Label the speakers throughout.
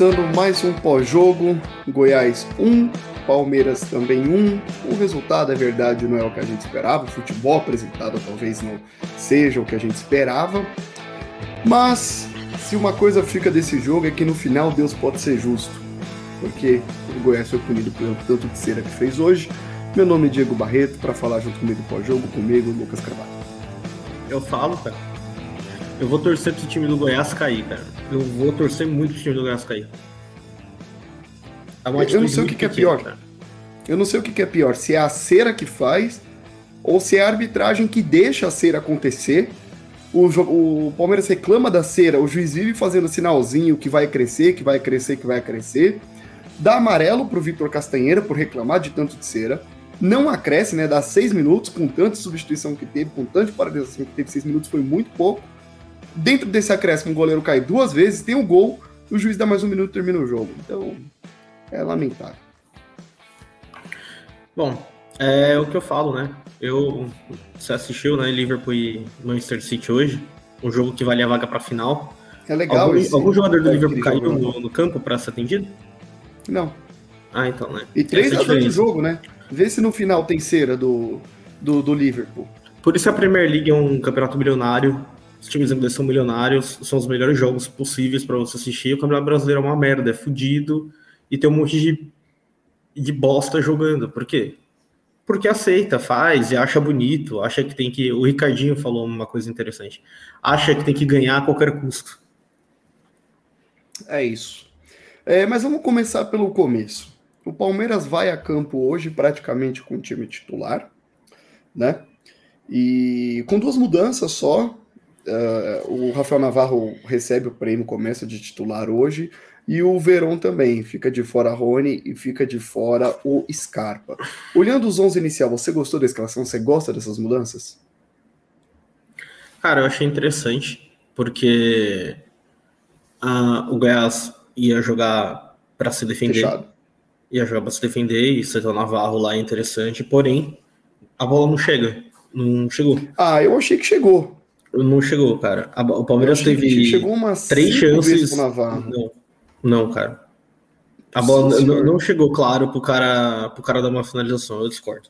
Speaker 1: Começando mais um pós-jogo, Goiás 1, Palmeiras também 1. O resultado, é verdade, não é o que a gente esperava, o futebol apresentado talvez não seja o que a gente esperava, mas se uma coisa fica desse jogo é que no final Deus pode ser justo, porque o Goiás foi punido pelo tanto de cera que fez hoje. Meu nome é Diego Barreto, para falar junto comigo pós-jogo, comigo, Lucas Carvalho.
Speaker 2: Eu falo, cara. Eu vou torcer pro time do Goiás cair, cara. Eu vou torcer muito pro time do Goiás cair.
Speaker 1: É eu não sei o que, que é pior. Cara. Eu não sei o que, que é pior, se é a cera que faz ou se é a arbitragem que deixa a cera acontecer. O, o Palmeiras reclama da cera, o juiz vive fazendo sinalzinho que vai crescer, que vai crescer, que vai crescer. Dá amarelo pro Vitor Castanheira por reclamar de tanto de cera. Não acresce, né? Dá seis minutos, com tanta substituição que teve, com tanta paralisação que teve, seis minutos foi muito pouco. Dentro desse acréscimo, o goleiro cai duas vezes, tem o um gol, o juiz dá mais um minuto e termina o jogo. Então, é lamentável.
Speaker 2: Bom, é o que eu falo, né? Eu, você assistiu, né, Liverpool e Manchester City hoje, um jogo que valia a vaga para final.
Speaker 1: É legal.
Speaker 2: Algum, esse, algum jogador do Liverpool caiu no, no, campo para ser atendido?
Speaker 1: Não.
Speaker 2: Ah, então, né?
Speaker 1: E três a do jogo, né? Vê se no final tem cera do, do, do Liverpool.
Speaker 2: Por isso a Premier League é um campeonato milionário os times ingleses são milionários, são os melhores jogos possíveis para você assistir. O Campeonato Brasileiro é uma merda, é fudido e tem um monte de, de bosta jogando. Por quê? Porque aceita, faz e acha bonito, acha que tem que. O Ricardinho falou uma coisa interessante. Acha que tem que ganhar a qualquer custo.
Speaker 1: É isso. É, mas vamos começar pelo começo. O Palmeiras vai a campo hoje praticamente com o time titular, né? E com duas mudanças só, Uh, o Rafael Navarro recebe o prêmio, começa de titular hoje, e o Verón também. Fica de fora Rony e fica de fora o Scarpa. Olhando os 11 inicial, você gostou da escalação? Você gosta dessas mudanças?
Speaker 2: Cara, eu achei interessante, porque uh, o Goiás ia jogar para se defender. Fechado. Ia jogar para se defender e o Navarro lá é interessante, porém, a bola não chega. Não chegou.
Speaker 1: Ah, eu achei que chegou.
Speaker 2: Não chegou, cara. O Palmeiras teve
Speaker 1: chegou umas
Speaker 2: três chances. Não, não, cara. A bola Sim, não, não, chegou claro pro cara, pro cara dar uma finalização, eu discordo.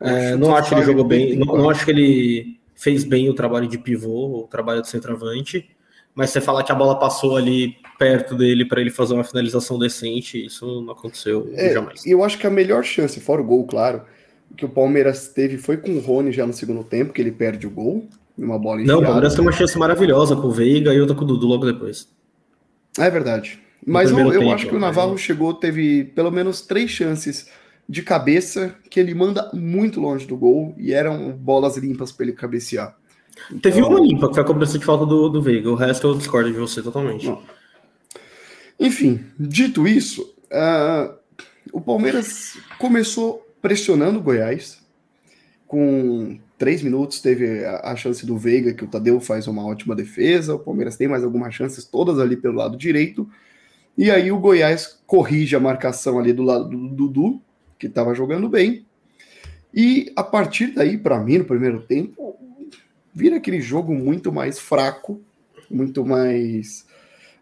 Speaker 2: É, não acho que ele jogou bem, não, não, acho que ele fez bem o trabalho de pivô, o trabalho de centroavante, mas você falar que a bola passou ali perto dele para ele fazer uma finalização decente, isso não aconteceu
Speaker 1: é,
Speaker 2: jamais.
Speaker 1: E eu acho que a melhor chance, fora o gol, claro, que o Palmeiras teve foi com o Rony já no segundo tempo, que ele perde o gol. Uma bola
Speaker 2: enfiada. Não, o Palmeiras tem uma chance maravilhosa com o Veiga e outra com o Dudu logo depois.
Speaker 1: É verdade. Mas eu, eu tempo, acho que o Navarro né? chegou, teve pelo menos três chances de cabeça que ele manda muito longe do gol e eram bolas limpas para ele cabecear.
Speaker 2: Então... Teve uma limpa, que foi a cobrança de falta do, do Veiga. O resto eu discordo de você totalmente. Não.
Speaker 1: Enfim, dito isso, uh, o Palmeiras começou pressionando o Goiás com três minutos teve a, chance do Veiga, que o Tadeu faz uma ótima defesa. O Palmeiras tem mais algumas chances, todas ali pelo lado direito. E aí o Goiás corrige a marcação ali do lado do Dudu, que estava jogando bem. E a partir daí, para mim, no primeiro tempo, vira aquele jogo muito mais fraco, muito mais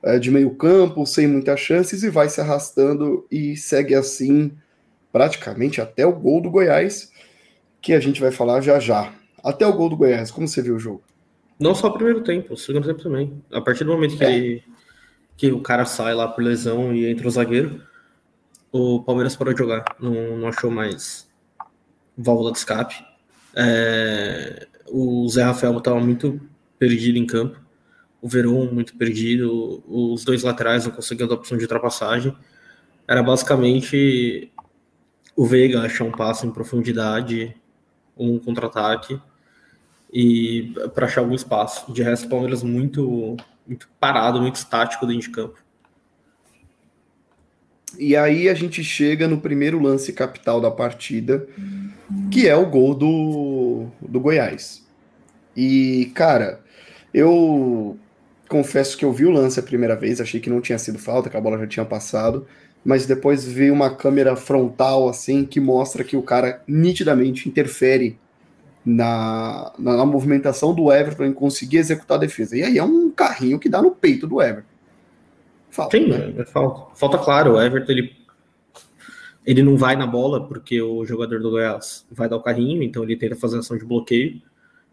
Speaker 1: é, de meio campo, sem muitas chances, e vai se arrastando e segue assim praticamente até o gol do Goiás que a gente vai falar já já. Até o gol do Goiás, como você viu o jogo?
Speaker 2: Não só o primeiro tempo, o segundo tempo também. A partir do momento que, é. ele, que o cara sai lá por lesão e entra o zagueiro, o Palmeiras parou de jogar. Não, não achou mais válvula de escape. É, o Zé Rafael estava muito perdido em campo. O Verón muito perdido. Os dois laterais não conseguiam dar opção de ultrapassagem. Era basicamente o Veiga achar um passo em profundidade um contra-ataque e para achar algum espaço. De resto, o Palmeiras muito, muito parado, muito estático dentro de campo.
Speaker 1: E aí a gente chega no primeiro lance capital da partida, que é o gol do, do Goiás. E, cara, eu confesso que eu vi o lance a primeira vez, achei que não tinha sido falta, que a bola já tinha passado, mas depois veio uma câmera frontal assim que mostra que o cara nitidamente interfere na, na, na movimentação do Everton em conseguir executar a defesa. E aí é um carrinho que dá no peito do Everton.
Speaker 2: Falta, Sim, né? é, falta. Falta claro, o Everton ele, ele não vai na bola porque o jogador do Goiás vai dar o carrinho, então ele tenta fazer ação de bloqueio.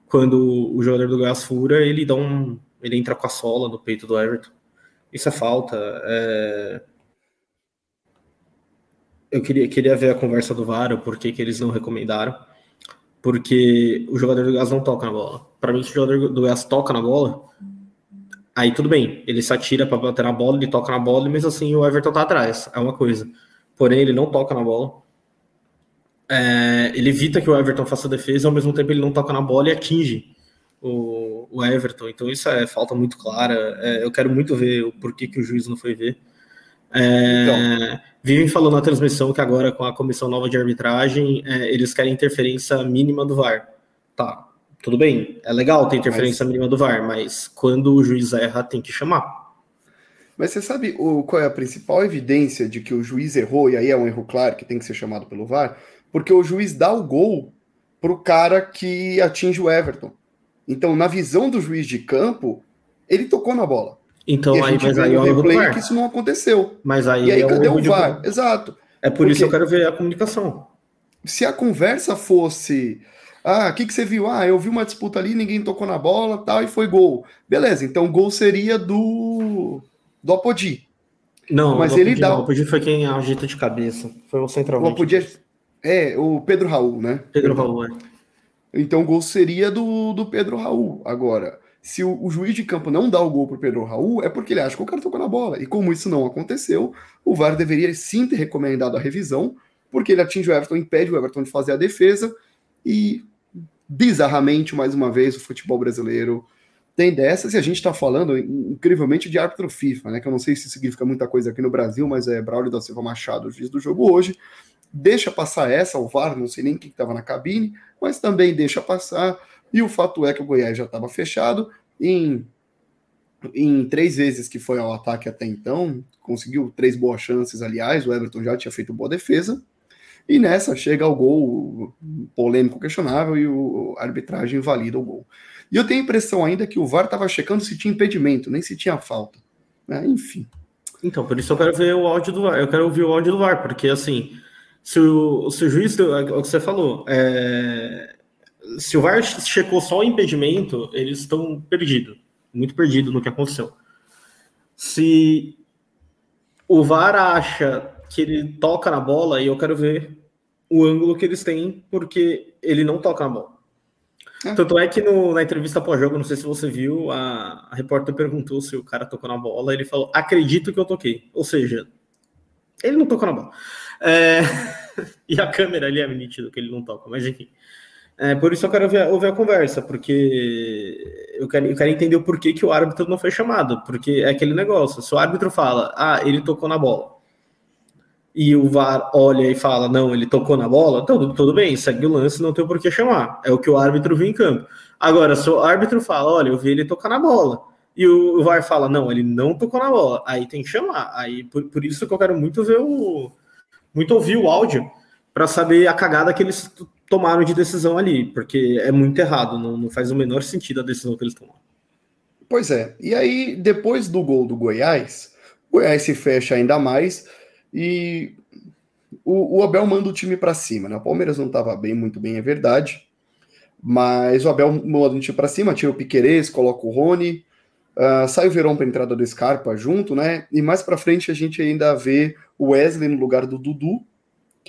Speaker 2: Quando o jogador do Goiás fura, ele dá um. ele entra com a sola no peito do Everton. Isso é falta. É... Eu queria, queria ver a conversa do VAR, por que eles não recomendaram. Porque o jogador do Goiás não toca na bola. Para mim, se o jogador do Goiás toca na bola, Aí tudo bem, ele se atira para bater na bola, ele toca na bola, mesmo assim o Everton tá atrás, é uma coisa. Porém, ele não toca na bola. É, ele evita que o Everton faça defesa, ao mesmo tempo ele não toca na bola e atinge o, o Everton. Então isso é falta muito clara. É, eu quero muito ver o porquê que o juiz não foi ver. É, então. Vivem falando na transmissão que agora com a comissão nova de arbitragem é, eles querem interferência mínima do VAR. Tá, tudo bem, é legal ter interferência mas... mínima do VAR, mas quando o juiz erra, tem que chamar.
Speaker 1: Mas você sabe o, qual é a principal evidência de que o juiz errou, e aí é um erro claro que tem que ser chamado pelo VAR? Porque o juiz dá o gol pro cara que atinge o Everton. Então, na visão do juiz de campo, ele tocou na bola.
Speaker 2: Então, aí, mas aí
Speaker 1: é o replay que isso não aconteceu.
Speaker 2: Mas aí,
Speaker 1: e aí é cadê o VAR? Exato.
Speaker 2: É por Porque isso que eu quero ver a comunicação.
Speaker 1: Se a conversa fosse ah, o que, que você viu? Ah, eu vi uma disputa ali, ninguém tocou na bola, tal, e foi gol. Beleza, então o gol seria do do Apodi.
Speaker 2: Não, mas ele dá. O Apodi foi quem agita de cabeça. Foi o centralmente.
Speaker 1: O Apodi é, é o Pedro Raul, né?
Speaker 2: Pedro, Pedro Raul, é.
Speaker 1: Então o gol seria do, do Pedro Raul. Agora, se o, o, juiz de campo não dá o gol pro Pedro Raul, é porque ele acha que o cara tocou na bola. E como isso não aconteceu, o VAR deveria sim ter recomendado a revisão, porque ele atinge o Everton, impede o Everton de fazer a defesa, e bizarramente, mais uma vez, o futebol brasileiro tem dessas, e a gente está falando incrivelmente de árbitro FIFA, né? Que eu não sei se significa muita coisa aqui no Brasil, mas é Braulio da Silva Machado, o juiz do jogo hoje. Deixa passar essa, o VAR, não sei nem quem estava na cabine, mas também deixa passar. E o fato é que o Goiás já estava fechado. Em, em três vezes que foi ao ataque até então, conseguiu três boas chances, aliás, o Everton já tinha feito boa defesa. E nessa chega o gol polêmico, questionável, e o, a arbitragem invalida o gol. E eu tenho a impressão ainda que o VAR estava checando se tinha impedimento, nem se tinha falta. Né? Enfim.
Speaker 2: Então, por isso eu quero ver o áudio do VAR. Eu quero ouvir o áudio do VAR, porque assim, se o, se o juiz, é o que você falou, é, se o VAR checou só o impedimento, eles estão perdidos, muito perdidos no que aconteceu. Se o VAR acha que ele toca na bola e eu quero ver o ângulo que eles têm, porque ele não toca na bola. É. Tanto é que no, na entrevista pós-jogo, não sei se você viu, a, a, repórter perguntou se o cara tocou na bola, ele falou, acredito que eu toquei. Ou seja, ele não tocou na bola. É, e a câmera ali é nítido que ele não toca, mas enfim. É, por isso eu quero ouvir, ouvir a conversa, porque eu quero, eu quero entender o porquê que o árbitro não foi chamado, porque é aquele negócio, se o árbitro fala, ah, ele tocou na bola, e o VAR olha e fala, não, ele tocou na bola, tudo, tudo bem, segue o lance, não tem por que chamar. É o que o árbitro viu em campo. Agora, se o árbitro fala, olha, eu vi ele tocar na bola, e o, VAR fala, não, ele não tocou na bola, aí tem que chamar. Aí por, por isso que eu quero muito ver o. muito ouvir o áudio para saber a cagada que eles tomaram de decisão ali, porque é muito errado, não, não faz o menor sentido a decisão que eles tomaram.
Speaker 1: Pois é, e aí depois do gol do Goiás, o Goiás se fecha ainda mais e o, o Abel manda o time para cima, né? O Palmeiras não estava bem, muito bem, é verdade. Mas o Abel manda o time para cima, tira o Piquerez, coloca o Rony, uh, sai o Verão para entrada do Scarpa junto, né? E mais para frente a gente ainda vê o Wesley no lugar do Dudu,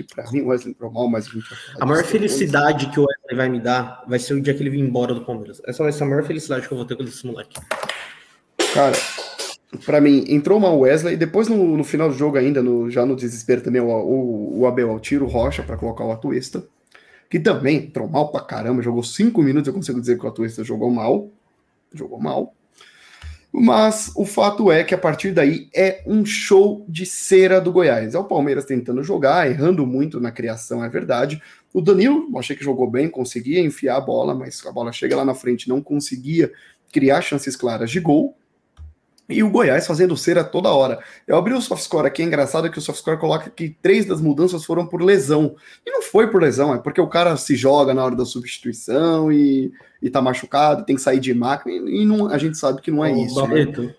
Speaker 1: que para mim o Wesley entrou mal, mas a gente vai
Speaker 2: A maior felicidade que o Wesley vai me dar vai ser o dia que ele vir embora do Palmeiras. Essa vai ser a maior felicidade que eu vou ter com esse moleque.
Speaker 1: Cara, para mim, entrou uma Wesley, depois no, no, final do jogo ainda, no, já no desespero também, o, o, o Abel tira o Rocha para colocar o Atuesta, que também entrou mal pra caramba, jogou cinco minutos, eu consigo dizer que o Atuesta jogou mal, jogou mal. Mas o fato é que a partir daí é um show de cera do Goiás. É o Palmeiras tentando jogar, errando muito na criação, é verdade. O Danilo, achei que jogou bem, conseguia enfiar a bola, mas a bola chega lá na frente, não conseguia criar chances claras de gol. E o Goiás fazendo cera toda hora. Eu abri o SoftScore aqui, é engraçado que o SoftScore coloca que três das mudanças foram por lesão. E não foi por lesão, é porque o cara se joga na hora da substituição e, e tá machucado, tem que sair de máquina, e, não, a gente sabe que não é isso.
Speaker 2: Barreto, né?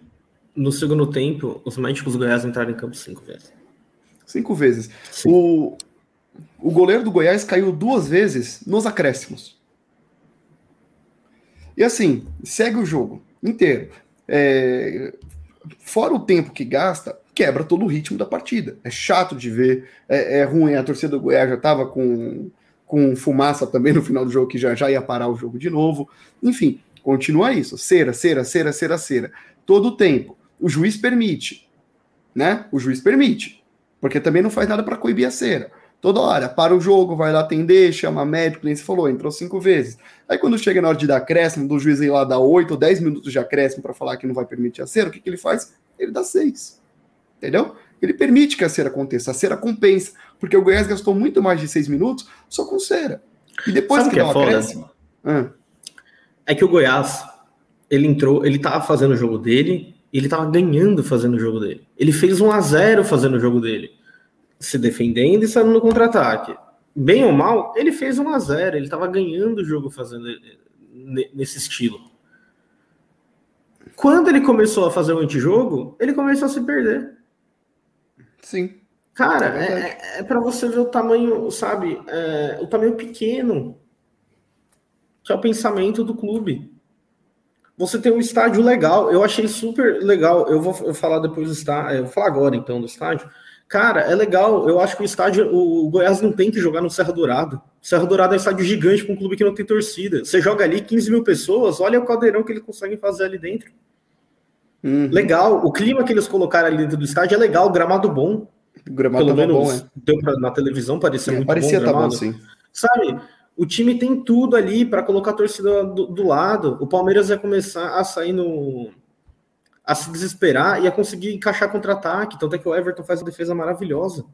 Speaker 2: No segundo tempo, os médicos do Goiás entraram em campo cinco vezes.
Speaker 1: Cinco vezes. O, o goleiro do Goiás caiu duas vezes nos acréscimos. E assim, segue o jogo inteiro. É, fora o tempo que gasta, quebra todo o ritmo da partida. É chato de ver, é, é ruim. A torcida do Goiás já estava com, com fumaça também no final do jogo, que já, já ia parar o jogo de novo. Enfim, continua isso. Cera, cera, cera, cera, cera. Todo o tempo. O juiz permite. Né? O juiz permite. Porque também não faz nada para coibir a cera. Toda hora, para o jogo, vai lá atender, chama médico, nem se falou, entrou cinco vezes. Aí quando chega na hora de dar acréscimo, do juiz ir lá dar oito ou dez minutos de acréscimo para falar que não vai permitir a cera, o que, que ele faz? Ele dá seis. Entendeu? Ele permite que a cera aconteça, a cera compensa, porque o Goiás gastou muito mais de seis minutos só com cera. E depois
Speaker 2: Sabe
Speaker 1: que,
Speaker 2: que
Speaker 1: dá
Speaker 2: é
Speaker 1: um
Speaker 2: foda?
Speaker 1: acréscimo. Ah,
Speaker 2: É que o Goiás, ele entrou, ele tava fazendo o jogo dele, e ele tava ganhando fazendo o jogo dele. Ele fez 1 a 0 fazendo o jogo dele, se defendendo e saindo no contra-ataque. Bem ou mal, ele fez 1 a 0 ele tava ganhando o jogo fazendo ne- nesse estilo. Quando ele começou a fazer o antijogo, ele começou a se perder.
Speaker 1: sim.
Speaker 2: Cara,
Speaker 1: É verdade.
Speaker 2: é, é, para você ver o tamanho, sabe? é, o tamanho pequeno que é o pensamento do clube. Você tem um estádio legal, eu achei super legal. Eu vou eu falar depois do estádio, eu vou falar agora então do estádio. Cara, é legal. Eu acho que o estádio, o Goiás não tem que jogar no Serra Dourado. Serra Dourado é um estádio gigante para um clube que não tem torcida. Você joga ali 15 mil pessoas, olha o caldeirão que eles conseguem fazer ali dentro.
Speaker 1: Uhum.
Speaker 2: Legal. O clima que eles colocaram ali dentro do estádio é legal, gramado bom.
Speaker 1: O gramado
Speaker 2: Pelo
Speaker 1: tava
Speaker 2: menos
Speaker 1: bom, é.
Speaker 2: deu pra, na televisão parecia
Speaker 1: É,
Speaker 2: muito
Speaker 1: parecia
Speaker 2: bom.
Speaker 1: tá bom, sim.
Speaker 2: Sabe? O time tem tudo ali para colocar a torcida do, do lado. O Palmeiras ia começar a sair no. A se desesperar e a conseguir encaixar contra-ataque. Tanto é que o Everton faz uma defesa maravilhosa.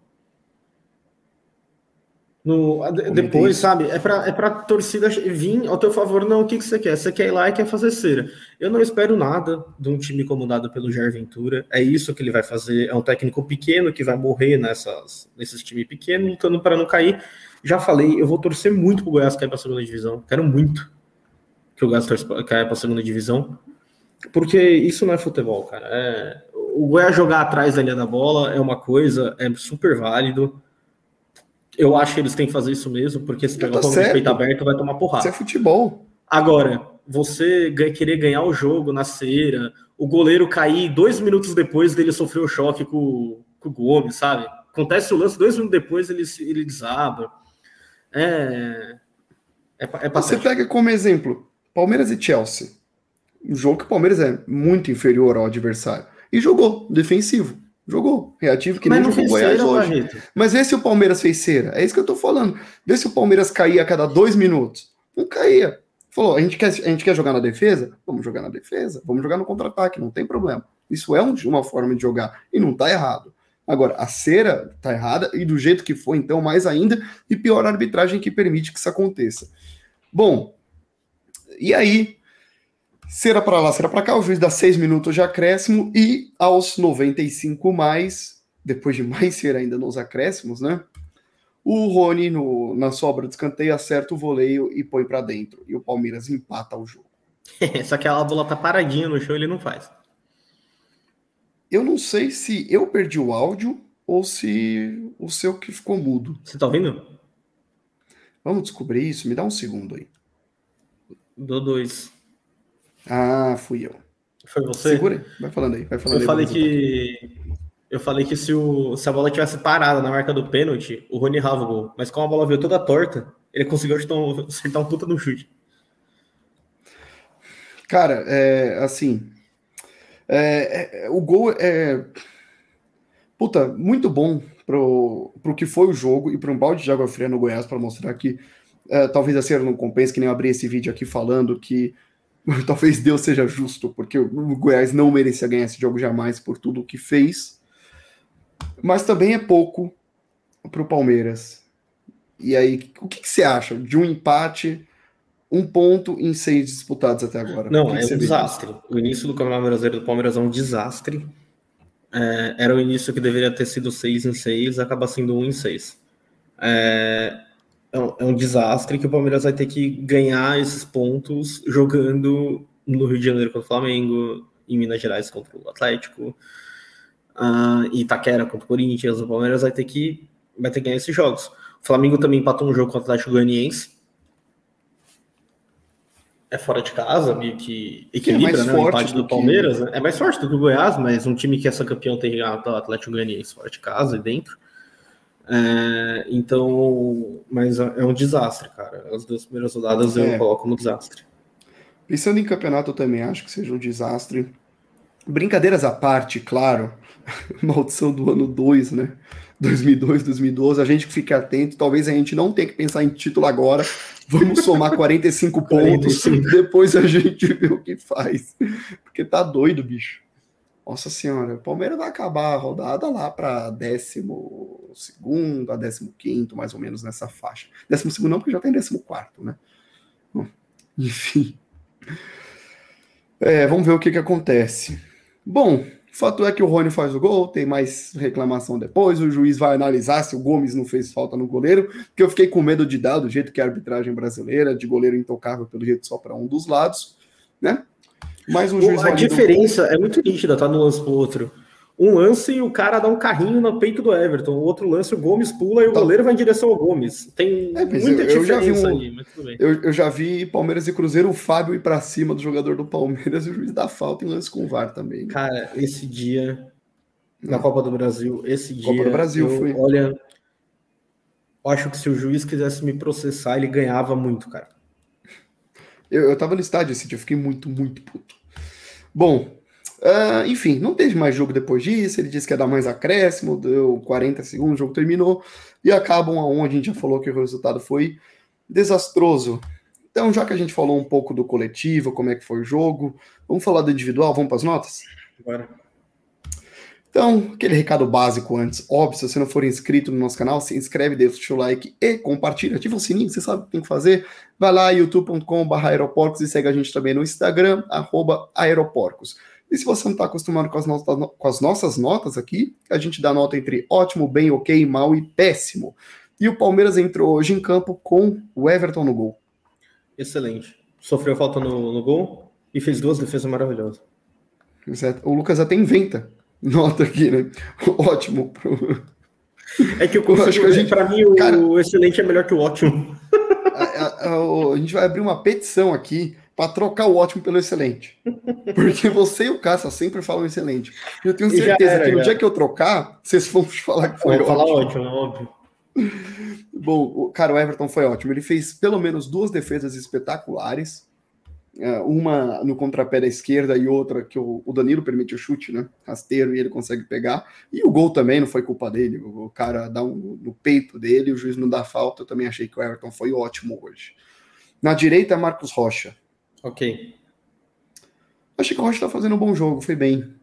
Speaker 2: No, depois, sabe? É pra, é pra torcida vir ao teu favor. Não, o que, que você quer? Você quer ir lá e quer fazer cera. Eu não espero nada de um time comandado pelo Jair Ventura. É isso que ele vai fazer. É um técnico pequeno que vai morrer nessas, nesses times pequenos, lutando para não cair. Já falei, eu vou torcer muito pro Goiás cair pra segunda divisão. Quero muito que o Goiás caia pra segunda divisão. Porque isso não é futebol, cara. É- o Goiás jogar atrás da linha da bola é uma coisa, é super válido. Eu acho que eles têm que fazer isso mesmo, porque se
Speaker 1: Tá
Speaker 2: pegar o palmo de
Speaker 1: certo.
Speaker 2: peito aberto, vai tomar
Speaker 1: Isso
Speaker 2: porrada.
Speaker 1: é futebol.
Speaker 2: Agora, você querer ganhar o jogo na cera, o goleiro cair dois minutos depois dele sofrer o choque com, com o Gomes, sabe? Acontece o lance, dois minutos depois ele, se- ele desaba. É. É, é
Speaker 1: Você pega como exemplo Palmeiras e Chelsea. Um jogo que o Palmeiras é muito inferior ao adversário. E jogou, defensivo. Jogou, reativo, que
Speaker 2: Mas
Speaker 1: nem
Speaker 2: não
Speaker 1: jogou o Goiás hoje.
Speaker 2: Barreto.
Speaker 1: Mas vê se o Palmeiras fez cera. É isso que eu tô falando. Vê se o Palmeiras caía a cada dois minutos. Não caía. Falou, a gente quer, a gente quer jogar na defesa? Vamos jogar na defesa. Vamos jogar no contra-ataque, não tem problema. Isso é um- uma forma de jogar. E não tá errado. Agora, a cera tá errada, e do jeito que foi, então, mais ainda, e pior a arbitragem que permite que isso aconteça. Bom, e aí, cera para lá, cera para cá, o juiz dá seis minutos de acréscimo, e aos 95 mais, depois de mais cera ainda nos acréscimos, né? O Rony, no- na sobra de escanteio, acerta o voleio e põe para dentro. E o Palmeiras empata o jogo.
Speaker 2: Só que a bola tá paradinha no chão ele não faz.
Speaker 1: Eu não sei se eu perdi o áudio ou se o seu que ficou mudo.
Speaker 2: Você tá ouvindo?
Speaker 1: Vamos descobrir isso? Me dá um segundo aí.
Speaker 2: Dou dois.
Speaker 1: Ah, fui eu.
Speaker 2: Foi você?
Speaker 1: Segura. Vai falando aí. Vai falando
Speaker 2: Eu
Speaker 1: aí,
Speaker 2: falei que. Eu falei que se, o, se a bola tivesse parada na marca do pênalti, o Rony errava o gol. Mas como a bola veio toda torta, ele conseguiu acertar um, acertar um puta no chute.
Speaker 1: Cara, é, assim, é, é, o gol é, puta, muito bom pro, pro que foi o jogo e para um balde de água fria no Goiás para mostrar que é, talvez a cera não compense, que nem eu abri esse vídeo aqui falando que talvez Deus seja justo, porque o Goiás não merecia ganhar esse jogo jamais por tudo o que fez, mas também é pouco pro Palmeiras. E aí, o que, que você acha de um empate um ponto em seis disputados até agora.
Speaker 2: Não,
Speaker 1: O que
Speaker 2: é
Speaker 1: que
Speaker 2: um desastre. O início do Campeonato Brasileiro do Palmeiras é um desastre. É, era o início que deveria ter sido 6 em 6, acaba sendo 1 em 6. É, é, um, é um desastre que o Palmeiras vai ter que ganhar esses pontos jogando no Rio de Janeiro contra o Flamengo, em Minas Gerais contra o Atlético, uh, Itaquera contra o Corinthians, o Palmeiras vai ter que vai ter que ganhar esses jogos. O Flamengo também empatou um jogo contra o Atlético Goianiense. É fora de casa, meio que equilibra, é né? O empate do, Palmeiras. Que... Né? É mais forte do que o Goiás, mas um time que é campeão tem o Atlético Goianiense fora de casa e dentro. É, então, mas é um desastre, cara. As duas primeiras rodadas é. eu coloco como desastre.
Speaker 1: Pensando em campeonato, eu também acho que seja um desastre. Brincadeiras à parte, claro. Maldição do ano 2, né? 2002, 2012. A gente fica atento. Talvez a gente não tenha que pensar em título agora. Vamos somar 45 pontos. 45. Depois a gente vê o que faz. Porque tá doido, bicho. Nossa senhora, o Palmeiras vai acabar a rodada lá para décimo segundo a décimo quinto, mais ou menos nessa faixa. Décimo segundo não, porque já tem décimo quarto, né? Bom, enfim. É, vamos ver o que, que acontece. Bom, fato é que o Rony faz o gol, tem mais reclamação depois, o juiz vai analisar se o Gomes não fez falta no goleiro, que eu fiquei com medo de dar, do jeito que é a arbitragem brasileira, de goleiro intocável pelo jeito só para um dos lados, né?
Speaker 2: Mas um juiz A diferença é muito nítida, tá? No lance pro outro um lance e o cara dá um carrinho no peito do Everton. O outro lance, o Gomes pula e o tá. goleiro vai em direção ao Gomes. Tem é, muita eu, eu diferença um, aí, mas tudo bem.
Speaker 1: Eu, eu, já vi Palmeiras e Cruzeiro, o Fábio ir pra cima do jogador do Palmeiras e o juiz dá falta em lance com o VAR também. Né?
Speaker 2: Cara, esse dia, na Copa do Brasil, esse dia.
Speaker 1: Copa do Brasil,
Speaker 2: eu,
Speaker 1: foi.
Speaker 2: Olha, acho que se o juiz quisesse me processar, ele ganhava muito, cara.
Speaker 1: Eu, eu tava no estádio esse dia, eu fiquei muito, muito puto. Bom, Uh, enfim, não teve mais jogo depois disso. Ele disse que ia dar mais acréscimo, deu 40 segundos, o jogo terminou e acabam aonde a gente já falou que o resultado foi desastroso. Então, já que a gente falou um pouco do coletivo, como é que foi o jogo, vamos falar do individual, vamos para as notas?
Speaker 2: Bora.
Speaker 1: Então, aquele recado básico antes. Óbvio, se você não for inscrito no nosso canal, se inscreve, deixa o like e compartilha. Ativa o sininho, você sabe o que tem que fazer. Vai lá, youtube.com.br aeroporcos e segue a gente também no Instagram, arroba aeroporcos. E se você não está acostumado com as, notas, com as nossas notas aqui, a gente dá nota entre ótimo, bem, ok, mal e péssimo. E o Palmeiras entrou hoje em campo com o Everton no gol.
Speaker 2: Excelente. Sofreu falta no, no gol e fez duas defesas maravilhosas.
Speaker 1: O Lucas até inventa nota aqui, né? Ótimo.
Speaker 2: É que eu consigo, acho que a gente, para mim, o cara, excelente é melhor que o ótimo.
Speaker 1: A, a, a, a gente vai abrir uma petição aqui para trocar o ótimo pelo excelente. Porque você e o Caça sempre falam excelente. Eu tenho certeza era, que no já. dia que eu trocar, vocês vão falar que foi
Speaker 2: ótimo.
Speaker 1: falar
Speaker 2: ótimo, óbvio.
Speaker 1: Bom, cara, o Everton foi ótimo. Ele fez pelo menos duas defesas espetaculares. É, uma no contrapé da esquerda e outra que o Danilo permite o chute, né? Rasteiro e ele consegue pegar. E o gol também não foi culpa dele. O cara dá um no peito dele, o juiz não dá falta. Eu também achei que o Everton foi ótimo hoje. Na direita, Marcos Rocha.
Speaker 2: Ok.
Speaker 1: Achei que o Rocha tá fazendo um bom jogo, foi bem.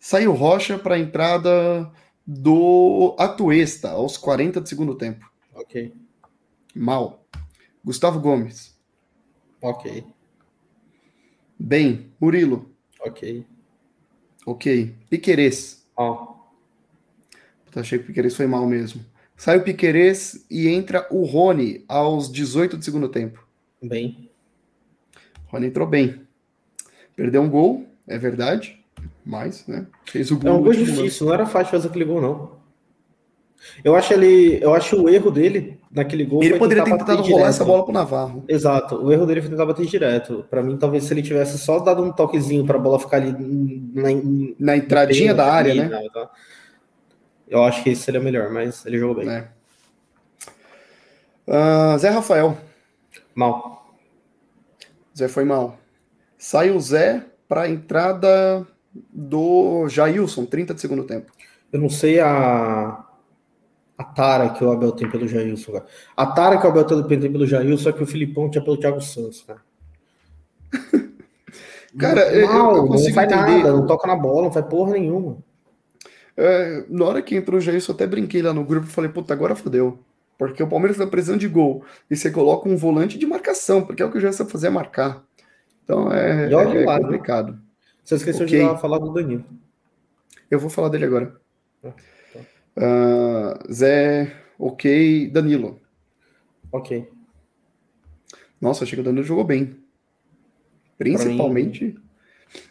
Speaker 1: Saiu Rocha para a entrada do Atuesta, aos 40 do segundo tempo.
Speaker 2: Ok.
Speaker 1: Mal. Gustavo Gomes.
Speaker 2: Ok.
Speaker 1: Bem. Murilo.
Speaker 2: Ok.
Speaker 1: Ok. Piquerez.
Speaker 2: Mal.
Speaker 1: Puta, achei que o Piquerez foi mal mesmo. Sai o Piquerez e entra o Rony aos 18 do segundo tempo.
Speaker 2: Bem.
Speaker 1: Rony entrou bem. Perdeu um gol, é verdade, mas, né?
Speaker 2: Fez o gol. É um gol difícil, não era fácil fazer aquele gol, não. Eu acho ele, eu acho o erro dele naquele gol.
Speaker 1: Ele poderia ter tentado rolar direto. essa bola pro Navarro.
Speaker 2: Exato, o erro dele foi tentar bater direto. Para mim, talvez se ele tivesse só dado um toquezinho para a bola ficar ali
Speaker 1: na, na entradinha da área, né? Tá.
Speaker 2: Eu acho que esse seria melhor, mas ele jogou bem. É.
Speaker 1: Uh, Zé Rafael.
Speaker 2: Mal.
Speaker 1: Zé foi mal. Sai o Zé para a entrada do Jailson, 30 de segundo tempo.
Speaker 2: Eu não sei a, a tara que o Abel tem pelo Jailson, cara. A tara que o Abel tem pelo Jailson é que o Filipão tinha pelo Thiago Santos, cara.
Speaker 1: cara, não, eu, eu consigo
Speaker 2: não
Speaker 1: faz entender.
Speaker 2: nada, não toca na bola, não faz porra nenhuma.
Speaker 1: É, na hora que entrou o Jailson, eu até brinquei lá no grupo e falei, puta, agora fodeu. Porque o Palmeiras está precisando de gol. E você coloca um volante de marcação, porque é o que o Gerson fazer é marcar. Então é, é, é complicado.
Speaker 2: Você esqueceu okay. de falar do Danilo.
Speaker 1: Eu vou falar dele agora. Ah, uh, Zé, ok. Danilo.
Speaker 2: Ok.
Speaker 1: Nossa, achei que o Danilo jogou bem. Principalmente.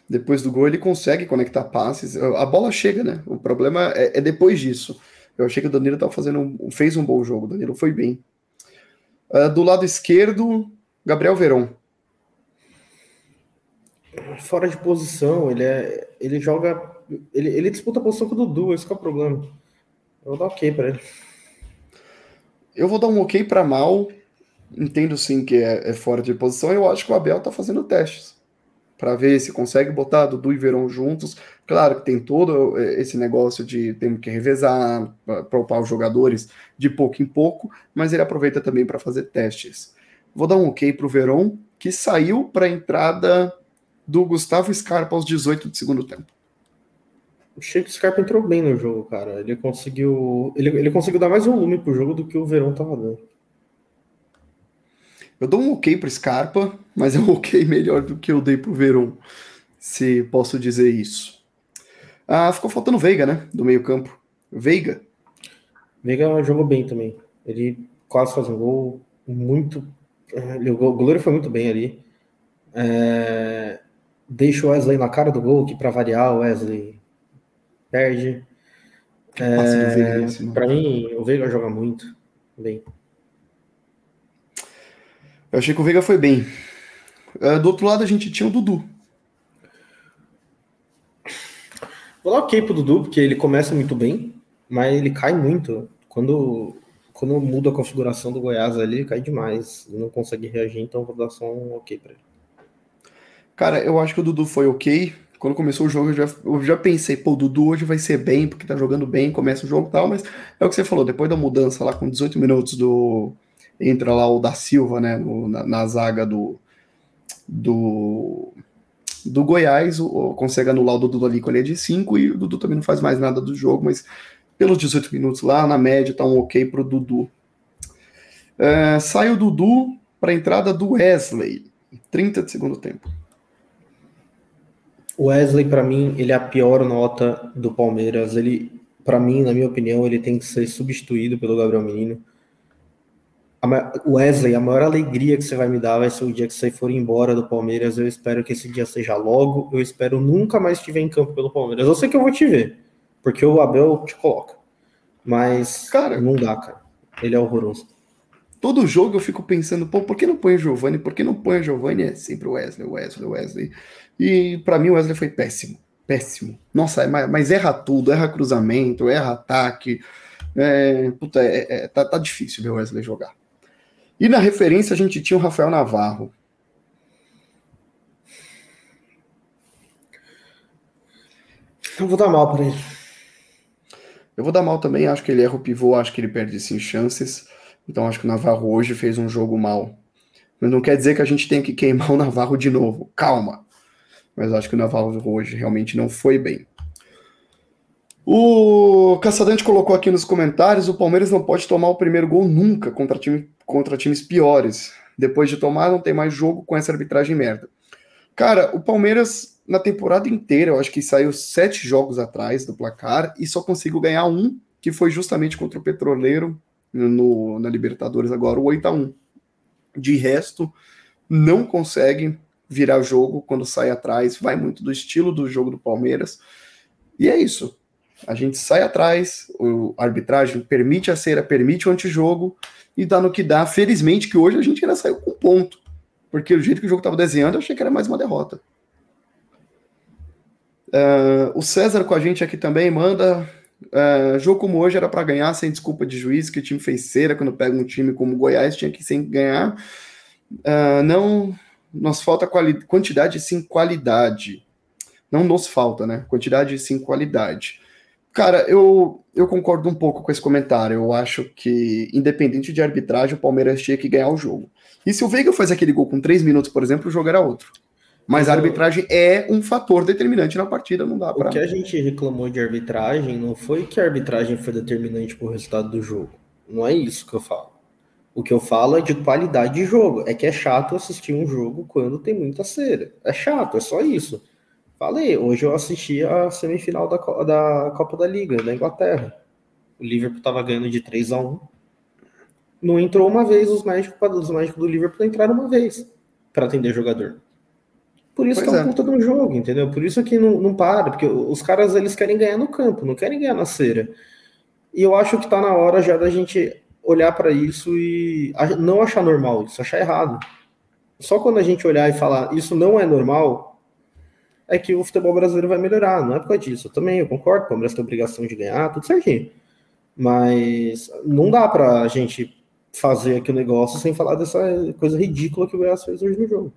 Speaker 1: Depois do gol, ele consegue conectar passes. A bola chega, né? O problema é, é depois disso. Eu achei que o Danilo tava fazendo um, fez um bom jogo. O Danilo foi bem. Uh, do lado esquerdo, Gabriel Veron.
Speaker 2: Fora de posição, ele é. Ele joga. Ele, ele disputa a posição com o Dudu, esse é o problema. Eu vou dar ok para ele.
Speaker 1: Eu vou dar um ok para mal. Entendo sim que é, é, fora de posição. Eu acho que o Abel tá fazendo testes para ver se consegue botar Dudu e Verão juntos. Claro que tem todo esse negócio de ter que revezar, poupar os jogadores de pouco em pouco, mas ele aproveita também para fazer testes. Vou dar um ok para o Verón, que saiu para a entrada do Gustavo Scarpa aos 18 do segundo tempo.
Speaker 2: O Sheik Scarpa entrou bem no jogo, cara. Ele conseguiu, ele, ele conseguiu dar mais volume pro jogo do que o Verão tava dando.
Speaker 1: Eu dou um ok pro Scarpa, mas é um ok melhor do que eu dei pro Verón, se posso dizer isso. Ah, ficou faltando Veiga, né? Do meio-campo. Veiga.
Speaker 2: Veiga jogou bem também. Ele quase faz um gol muito. O goleiro foi muito bem ali. É... Deixa o Wesley na cara do gol, que para variar, o Wesley perde. É... Para mim, o Veiga joga muito bem.
Speaker 1: Eu achei que o Veiga foi bem. Uh, do outro lado, a gente tinha o Dudu.
Speaker 2: Vou dar ok pro Dudu, porque ele começa muito bem, mas ele cai muito. Quando, quando muda a configuração do Goiás ali, ele cai demais. Não consegue reagir, então vou dar só um ok pra ele.
Speaker 1: Cara, eu acho que o Dudu foi ok. Quando começou o jogo, eu já, eu já pensei, pô, o Dudu hoje vai ser bem, porque tá jogando bem, começa o jogo e tal, mas é o que você falou, depois da mudança lá com 18 minutos do, entra lá o da Silva, né, no, na, na, zaga do, do, do Goiás, o, consegue anular o Dudu ali com a linha de 5 e o Dudu também não faz mais nada do jogo, mas pelos 18 minutos lá, na média, tá um ok pro Dudu. É, sai o Dudu para a entrada do Wesley, 30 de segundo tempo.
Speaker 2: O Wesley, para mim, ele é a pior nota do Palmeiras. Ele, para mim, na minha opinião, ele tem que ser substituído pelo Gabriel Menino Wesley, a maior alegria que você vai me dar vai ser o dia que você for embora do Palmeiras. Eu espero que esse dia seja logo. Eu espero nunca mais te ver em campo pelo Palmeiras. Eu sei que eu vou te ver, porque o Abel te coloca. Mas, cara, não dá, cara. Ele é horroroso.
Speaker 1: Todo jogo eu fico pensando, pô, por que não põe o Giovanni? Por que não põe o Giovanni? É sempre o Wesley, Wesley, Wesley. E para mim o Wesley foi péssimo. Péssimo. Nossa, mas erra tudo, erra cruzamento, erra ataque. É, puta, é, é, tá, tá difícil ver o Wesley jogar. E na referência a gente tinha o Rafael Navarro.
Speaker 2: Eu vou dar mal para ele.
Speaker 1: Eu vou dar mal também, acho que ele erra o pivô, acho que ele perde sim chances. Então acho que o Navarro hoje fez um jogo mal. Mas não quer dizer que a gente tenha que queimar o Navarro de novo. Calma. Mas acho que o Navarro hoje realmente não foi bem. O Caçadante colocou aqui nos comentários: o Palmeiras não pode tomar o primeiro gol nunca contra, time, contra times piores. Depois de tomar, não tem mais jogo com essa arbitragem merda. Cara, o Palmeiras, na temporada inteira, eu acho que saiu sete jogos atrás do placar e só conseguiu ganhar um, que foi justamente contra o Petroleiro no, na Libertadores agora, o 8 a 1 De resto, não consegue virar jogo quando sai atrás, vai muito do estilo do jogo do Palmeiras. E é isso a gente sai atrás, a arbitragem permite a cera, permite o antijogo e dá no que dá. Felizmente que hoje a gente ainda saiu com ponto, porque do jeito que o jogo estava desenhando, eu achei que era mais uma derrota. Uh, o César com a gente aqui também manda. Uh, jogo como hoje era para ganhar sem desculpa de juiz, que o time fez cera quando pega um time como Goiás, tinha que sem ganhar. Uh, não nos falta quantidade sim qualidade. Não nos falta, né? Quantidade sim qualidade. Cara, eu, eu concordo um pouco com esse comentário. Eu acho que, independente de arbitragem, o Palmeiras tinha que ganhar o jogo. E se o Veiga faz aquele gol com três minutos, por exemplo, o jogo era outro. Mas a arbitragem é um fator determinante na partida, não dá para.
Speaker 2: O que a gente reclamou de arbitragem não foi que a arbitragem foi determinante para o resultado do jogo. Não é isso que eu falo. O que eu falo é de qualidade de jogo. É que é chato assistir um jogo quando tem muita cera. É chato, é só isso. Falei, hoje eu assisti a semifinal da, da Copa da Liga, da Inglaterra. O Liverpool estava ganhando de 3 a 1 Não entrou uma vez os médicos, os médicos do Liverpool entraram uma vez para atender jogador. Por isso pois que é um puta do jogo, entendeu? Por isso que não, não para, porque os caras eles querem ganhar no campo, não querem ganhar na cera. E eu acho que tá na hora já da gente olhar para isso e não achar normal isso, achar errado. Só quando a gente olhar e falar isso não é normal, é que o futebol brasileiro vai melhorar. Não é por causa disso. Eu também eu concordo, o Palmeiras tem obrigação de ganhar, tudo certinho. Mas não dá pra gente fazer aqui o negócio sem falar dessa coisa ridícula que o Goiás fez hoje no jogo.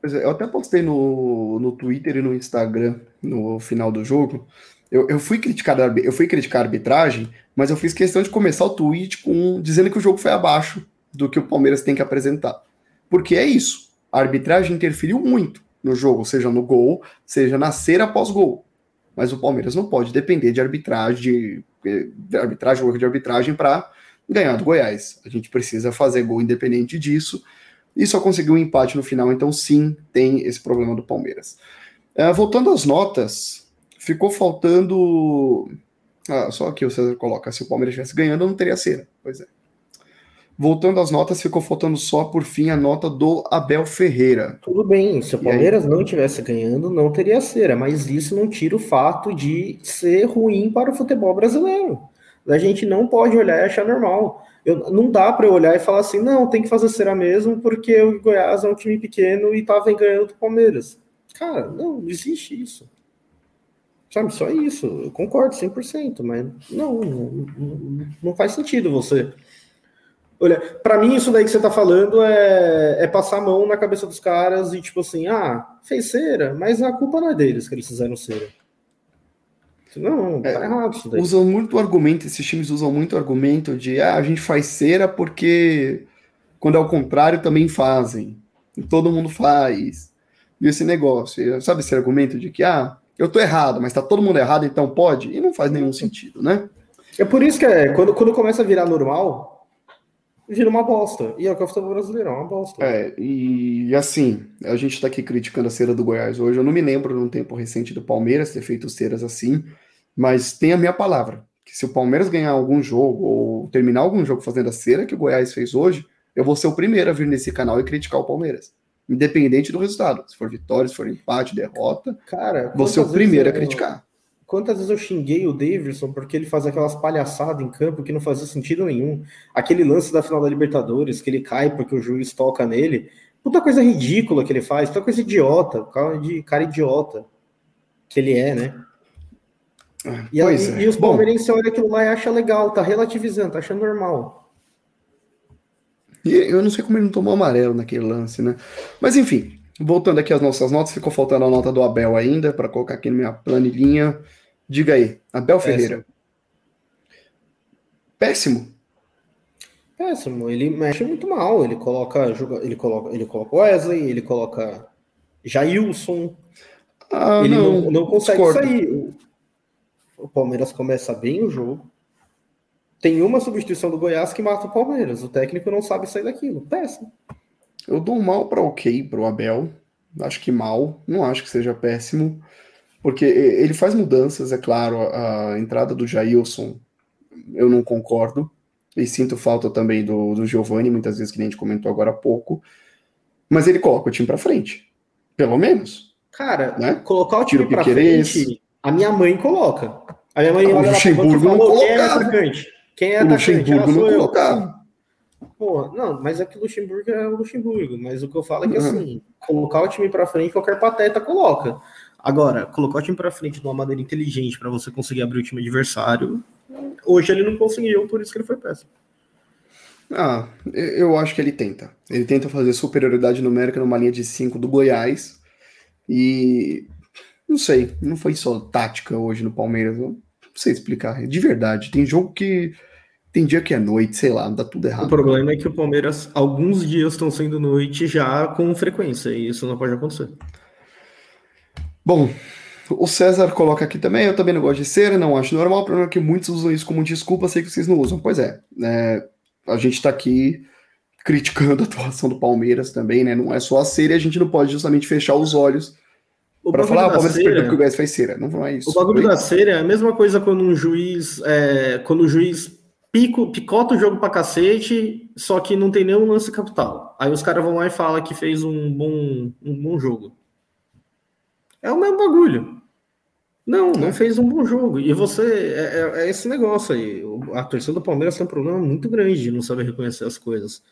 Speaker 1: Pois é, eu até postei no, no Twitter e no Instagram no final do jogo. Eu, eu, fui criticar, eu fui criticar a arbitragem, mas eu fiz questão de começar o tweet com dizendo que o jogo foi abaixo do que o Palmeiras tem que apresentar. Porque é isso. A arbitragem interferiu muito no jogo, seja no gol, seja na cera após gol. Mas o Palmeiras não pode depender de arbitragem, de, arbitragem, de arbitragem para ganhar do Goiás. A gente precisa fazer gol independente disso. E só conseguiu um empate no final, então sim, tem esse problema do Palmeiras. Uh, voltando às notas, ficou faltando. Ah, só aqui o César coloca: se o Palmeiras estivesse ganhando, não teria cera. Pois é. Voltando às notas, ficou faltando só por fim a nota do Abel Ferreira.
Speaker 2: Tudo bem, se o Palmeiras não estivesse ganhando, não teria cera, mas isso não tira o fato de ser ruim para o futebol brasileiro. A gente não pode olhar e achar normal. Eu, não dá para eu olhar e falar assim, não, tem que fazer cera mesmo, porque o Goiás é um time pequeno e estava ganhando do Palmeiras. Cara, não, não existe isso. Sabe, só isso. Eu concordo 100%, mas não, não, não faz sentido você Olha, para mim isso daí que você tá falando é, é passar a mão na cabeça dos caras e tipo assim, ah, fez cera, mas a culpa não é deles que eles fizeram cera. Não, tá é, errado isso daí.
Speaker 1: Usam muito argumento, esses times usam muito argumento de ah, a gente faz cera porque quando é o contrário também fazem. Todo mundo faz. E esse negócio, sabe esse argumento de que ah, eu tô errado, mas tá todo mundo errado, então pode? E não faz nenhum sentido, né?
Speaker 2: É por isso que é, quando, quando começa a virar normal, vira uma bosta. E é o que é o futebol brasileiro, é uma bosta.
Speaker 1: É, e assim, a gente tá aqui criticando a cera do Goiás hoje. Eu não me lembro num tempo recente do Palmeiras ter feito ceras assim, mas tem a minha palavra. Que se o Palmeiras ganhar algum jogo ou terminar algum jogo fazendo a cera que o Goiás fez hoje, eu vou ser o primeiro a vir nesse canal e criticar o Palmeiras. Independente do resultado. Se for vitória, se for empate, derrota,
Speaker 2: cara,
Speaker 1: vou ser o primeiro eu... a criticar.
Speaker 2: Quantas vezes eu xinguei o Davidson porque ele faz aquelas palhaçadas em campo que não fazia sentido nenhum. Aquele lance da final da Libertadores, que ele cai porque o juiz toca nele. Puta coisa ridícula que ele faz, puta coisa idiota, cara, de, cara idiota que ele é, né? Ah, e, aí, é. e os palmeirenses olham aquilo lá e acham legal, tá relativizando, tá achando normal.
Speaker 1: E eu não sei como ele não tomou amarelo naquele lance, né? Mas enfim, Voltando aqui às nossas notas, ficou faltando a nota do Abel ainda, para colocar aqui na minha planilhinha. Diga aí, Abel Péssimo. Ferreira. Péssimo.
Speaker 2: Péssimo, ele mexe muito mal. Ele coloca, ele coloca, ele coloca Wesley, ele coloca Jailson. Ah, ele não, não, não consegue discordo. sair. O Palmeiras começa bem o jogo. Tem uma substituição do Goiás que mata o Palmeiras. O técnico não sabe sair daquilo. Péssimo.
Speaker 1: Eu dou mal para ok para o Abel. Acho que mal. Não acho que seja péssimo. Porque ele faz mudanças, é claro. A entrada do Jailson, eu não concordo. E sinto falta também do, do Giovanni, muitas vezes, que a gente comentou agora há pouco. Mas ele coloca o time para frente. Pelo menos.
Speaker 2: Cara, né? colocar o time para frente, a minha mãe coloca. A minha mãe
Speaker 1: o olha Luxemburgo lá, falou, quem é
Speaker 2: atacante? Quem é
Speaker 1: atacante? O Luxemburgo não colocava.
Speaker 2: Porra, não, mas é que o Luxemburgo é o Luxemburgo. Mas o que eu falo é que, uhum. assim, colocar o time pra frente, qualquer pateta coloca. Agora, colocar o time pra frente de uma maneira inteligente para você conseguir abrir o time adversário, hoje ele não conseguiu, por isso que ele foi péssimo.
Speaker 1: Ah, eu acho que ele tenta. Ele tenta fazer superioridade numérica numa linha de 5 do Goiás. E não sei, não foi só tática hoje no Palmeiras. Não sei explicar. De verdade, tem jogo que tem dia que é noite, sei lá, dá tudo errado.
Speaker 2: O problema é que o Palmeiras, alguns dias estão sendo noite já com frequência, e isso não pode acontecer.
Speaker 1: Bom, o César coloca aqui também, eu também não gosto de ser, não acho normal, o problema é que muitos usam isso como desculpa, sei que vocês não usam. Pois é, é a gente tá aqui criticando a atuação do Palmeiras também, né? Não é só a ser e a gente não pode justamente fechar os olhos para falar, o Palmeiras cera, perdeu porque o Gás fez cera. Não, não é isso.
Speaker 2: O bagulho da cera é a mesma coisa quando um juiz, é, quando o juiz pico, picota o jogo pra cacete, só que não tem nenhum lance capital. Aí os caras vão lá e falam que fez um bom, um bom jogo. É o mesmo bagulho. Não, não é. fez um bom jogo. E você, é, é, é, esse negócio aí. A torcida do Palmeiras tem um problema muito grande de não saber reconhecer as coisas.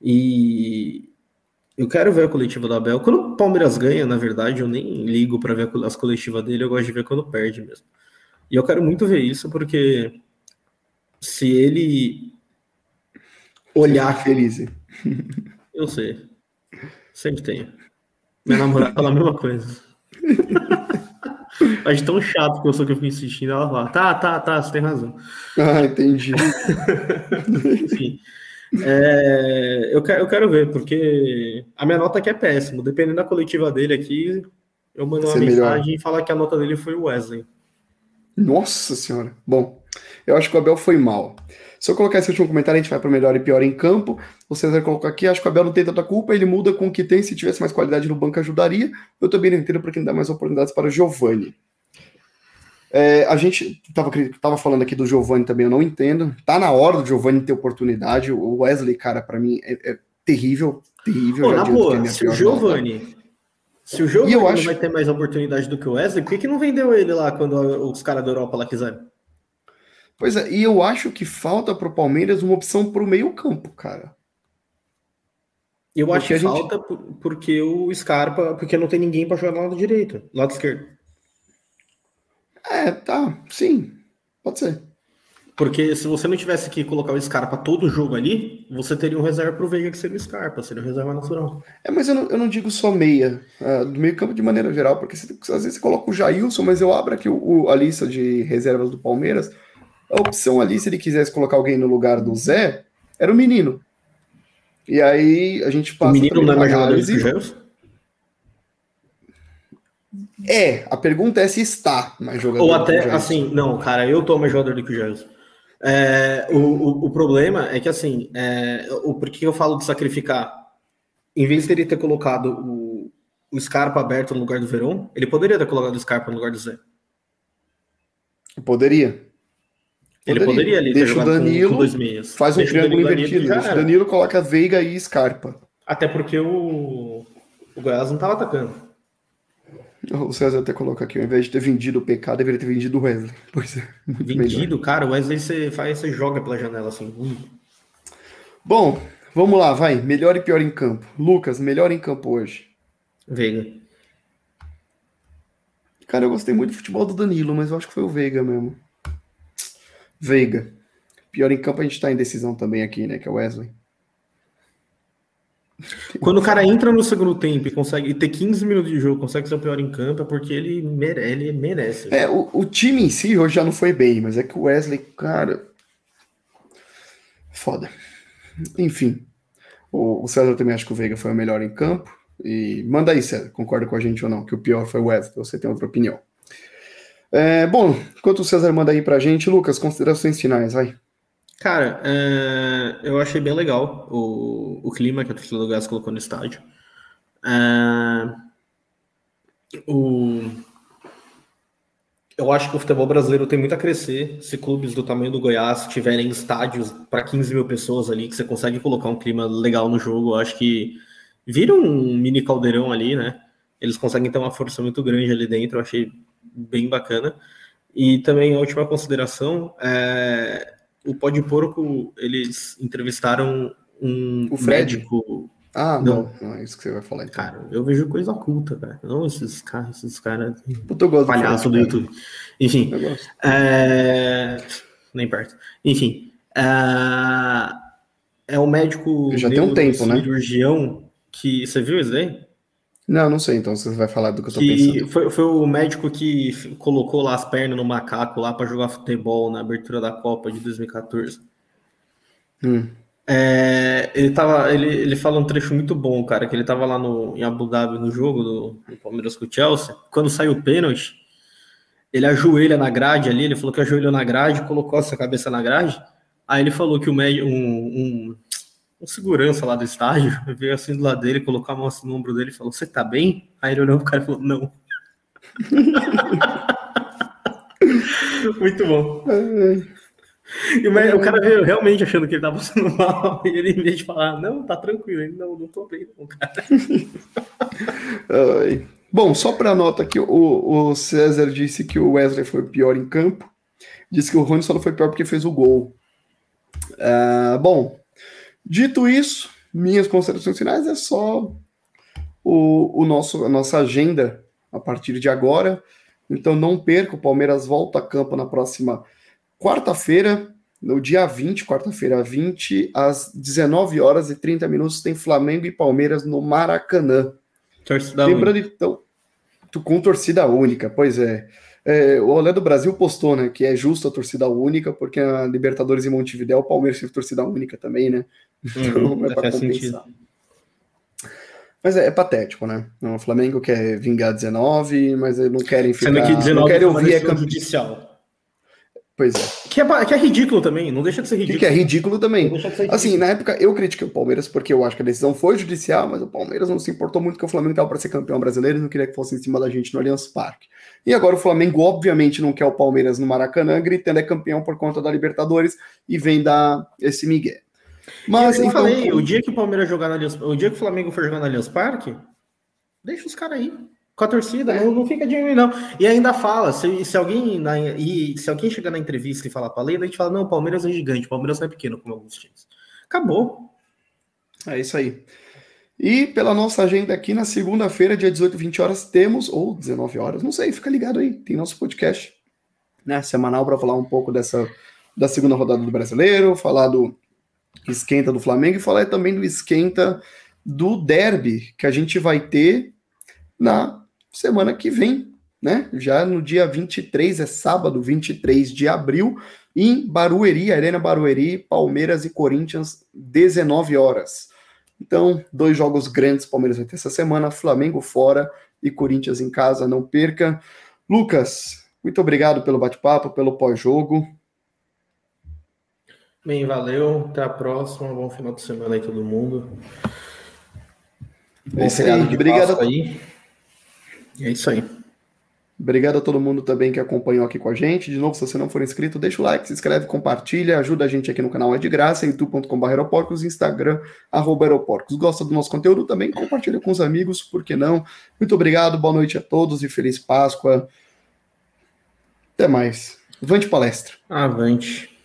Speaker 2: E eu quero ver a coletiva do Abel. Quando o Palmeiras ganha, na verdade, eu nem ligo para ver as coletivas dele, eu gosto de ver quando perde mesmo. E eu quero muito ver isso, porque se ele olhar.
Speaker 1: Feliz.
Speaker 2: Eu sei. Sempre tenho. Minha namorada fala a mesma coisa. Acho tão chato que eu sou que eu fico insistindo. Ela fala, tá, tá, tá, você tem razão.
Speaker 1: Ah, entendi.
Speaker 2: Enfim. É, eu, quero, eu quero ver, porque a minha nota aqui é péssima. Dependendo da coletiva dele aqui, eu mando uma mensagem melhor. e falar que a nota dele foi o Wesley.
Speaker 1: Nossa senhora. Bom, eu acho que o Abel foi mal. Se eu colocar esse último comentário, a gente vai para melhor e pior em campo. O César colocou aqui, acho que o Abel não tem tanta culpa, ele muda com o que tem, se tivesse mais qualidade no banco ajudaria. Eu também não entendo porque não dá mais oportunidades para o Giovani. É, a gente estava tava falando aqui do Giovani também, eu não entendo. Tá na hora do Giovani ter oportunidade. O Wesley, cara, para mim é, é, terrível, terrível.
Speaker 2: Pô, na boa, é se o Giovani, se o não acho... vai ter mais oportunidade do que o Wesley, por que, que não vendeu ele lá quando os caras da Europa lá quiseram?
Speaker 1: Pois é, e eu acho que falta para o Palmeiras uma opção para o meio-campo, cara.
Speaker 2: Eu porque acho que gente... falta porque o Scarpa, porque não tem ninguém para jogar no lado direito, lado esquerdo.
Speaker 1: É, tá, sim, pode ser.
Speaker 2: Porque se você não tivesse que colocar o Scarpa todo jogo ali, você teria um reserva para o Veiga que seria o Scarpa, seria um reserva natural.
Speaker 1: É, mas eu não, eu não digo só meia, uh, do meio campo de maneira geral, porque você, às vezes você coloca o Jailson, mas eu abro aqui o, o, a lista de reservas do Palmeiras, a opção ali, se ele quisesse colocar alguém no lugar do Zé, era o menino. E aí a gente passa.
Speaker 2: O menino não é mais jogador do que
Speaker 1: É, a pergunta é se está mais jogador.
Speaker 2: Ou até, assim, não, cara, eu tô mais jogador do que o Jailson. É, o, o, o, problema é que, assim, é, o, por que eu falo de sacrificar? Em vez de ele ter colocado o, o Scarpa aberto no lugar do Verão, ele poderia ter colocado o Scarpa no lugar do Zé.
Speaker 1: Poderia.
Speaker 2: Ele poderia ali
Speaker 1: Deixa o Danilo, com, com faz um Deixa triângulo invertido. Deixa o Danilo, coloca Veiga e Scarpa.
Speaker 2: Até porque o, o Goiás não estava atacando.
Speaker 1: O César até coloca aqui, ao invés de ter vendido o PK, deveria ter vendido o Wesley. Pois é.
Speaker 2: Vendido, melhor. cara, o Wesley você faz, você joga pela janela assim. Hum.
Speaker 1: Bom, vamos lá, vai. Melhor e pior em campo. Lucas, melhor em campo hoje.
Speaker 2: Veiga.
Speaker 1: Cara, eu gostei muito do futebol do Danilo, mas eu acho que foi o Veiga mesmo. Veiga. Pior em campo a gente tá em decisão também aqui, né? Que é o Wesley.
Speaker 2: Quando o cara entra no segundo tempo e consegue ter 15 minutos de jogo, consegue ser o pior em campo, é porque ele, ele merece.
Speaker 1: É, o, o, time em si hoje já não foi bem, mas é que o Wesley, cara. Foda. Enfim. O, o César também acha que o Veiga foi o melhor em campo. E manda aí, César, concorda com a gente ou não, que o pior foi o Wesley, você tem outra opinião. É, bom, enquanto o César manda aí pra gente, Lucas, considerações finais, vai.
Speaker 2: Cara, é, eu achei bem legal o, o clima que a torcida do Gás colocou no estádio. É, o, eu acho que o futebol brasileiro tem muito a crescer se clubes do tamanho do Goiás tiverem estádios para 15 mil pessoas ali, que você consegue colocar um clima legal no jogo. Eu acho que vira um mini caldeirão ali, né? Eles conseguem ter uma força muito grande ali dentro. Eu achei bem bacana. E também a última consideração, é, o Pó de Porco, eles entrevistaram um
Speaker 1: o médico. Ah, não. não, é isso que você vai falar.
Speaker 2: Então. Cara, eu vejo coisa oculta, cara. Não esses caras, esses caras.
Speaker 1: Puta, eu gosto
Speaker 2: palhaço do YouTube. Enfim. É... Nem perto. Enfim. É, é o médico.
Speaker 1: Já tem um tempo,
Speaker 2: cirurgião
Speaker 1: né?
Speaker 2: Cirurgião que. Você viu isso aí?
Speaker 1: Não, não sei, então você vai falar do que eu tô
Speaker 2: que
Speaker 1: pensando.
Speaker 2: Foi, foi o médico que colocou lá as pernas no macaco lá para jogar futebol na abertura da Copa de 2014.
Speaker 1: Hum.
Speaker 2: É, ele, tava, ele, ele fala um trecho muito bom, cara, que ele tava lá no, em Abu Dhabi no jogo do, do Palmeiras com o Chelsea. Quando saiu o pênalti, ele ajoelha na grade ali, ele falou que ajoelhou na grade, colocou essa cabeça na grade. Aí ele falou que o médico, um, um segurança lá do estádio veio assim do lado dele, colocou a mão assim no ombro dele e falou: Você tá bem? Aí ele olhou pro cara e falou: Não. Muito bom. E o, o cara veio realmente achando que ele tava passando mal, e ele, em vez de falar, não, tá tranquilo, ele, não, não tô bem, não, cara.
Speaker 1: Ai. Bom, só para nota que o, o César disse que o Wesley foi pior em campo. Disse que o Rony só não foi pior porque fez o gol. Uh, bom, dito isso, minhas considerações finais é só o, o nosso, a nossa agenda a partir de agora. Então não perca, o Palmeiras volta a campo na próxima quarta-feira, no dia 20, quarta-feira 20, às 19 horas e 30 minutos, tem Flamengo e Palmeiras no Maracanã. Torcida Lembrando, única. então, com torcida única, pois é. é. O Olé do Brasil postou, né, que é justo a torcida única, porque a Libertadores em Montevideo, o Palmeiras teve torcida única também, né? Então uhum, é para compensar. Sentido. Mas é, é, patético, né? O Flamengo quer vingar 19, mas eles não querem ficar... Sendo que 19 não querem ouvir é campo judicial.
Speaker 2: Pois é. Que, é. que é ridículo também, não deixa de ser ridículo.
Speaker 1: Que, que é ridículo também. Ridículo. Assim, na época eu critiquei o Palmeiras porque eu acho que a decisão foi judicial, mas o Palmeiras não se importou muito que o Flamengo estava para ser campeão brasileiro e não queria que fosse em cima da gente no Allianz Parque. E agora o Flamengo, obviamente, não quer o Palmeiras no Maracanã, gritando é campeão por conta da Libertadores e vem dar esse migué.
Speaker 2: Mas eu então, falei, o dia que o Palmeiras jogar na Allianz, o dia que o Flamengo for jogar na Allianz Parque, deixa os caras aí com a torcida, é. não, não, fica de mim, não. E ainda fala, se, se alguém na, e, se alguém chegar na entrevista e falar para a gente fala, não, o Palmeiras é gigante, o Palmeiras não é pequeno, como alguns times. Acabou.
Speaker 1: É isso aí. E pela nossa agenda aqui, na segunda-feira, dia 18, 20 horas, temos, ou 19 horas, não sei, fica ligado aí, tem nosso podcast né, semanal para falar um pouco dessa da segunda rodada do brasileiro, falar do esquenta do Flamengo e falar também do esquenta do derby que a gente vai ter na semana que vem, né? Já no dia 23, é sábado, 23 de abril, em Barueri, Arena Barueri, Palmeiras e Corinthians, 19 horas. Então, dois jogos grandes Palmeiras vai ter essa semana, Flamengo fora e Corinthians em casa, não perca. Lucas, muito obrigado pelo bate-papo, pelo pós-jogo.
Speaker 2: Bem, valeu. Até a próxima. Bom final de semana aí, todo mundo.
Speaker 1: É isso aí. Obrigado.
Speaker 2: Aí. É isso aí.
Speaker 1: Obrigado a todo mundo também que acompanhou aqui com a gente. De novo, se você não for inscrito, deixa o like, se inscreve, compartilha, ajuda a gente aqui no canal, é de graça, youtube.com.br aeroporcos, Instagram, arroba aeroporcos. Gosta do nosso conteúdo também? Compartilha com os amigos, por que não? Muito obrigado, boa noite a todos e feliz Páscoa. Até mais. Avante palestra.
Speaker 2: Avante.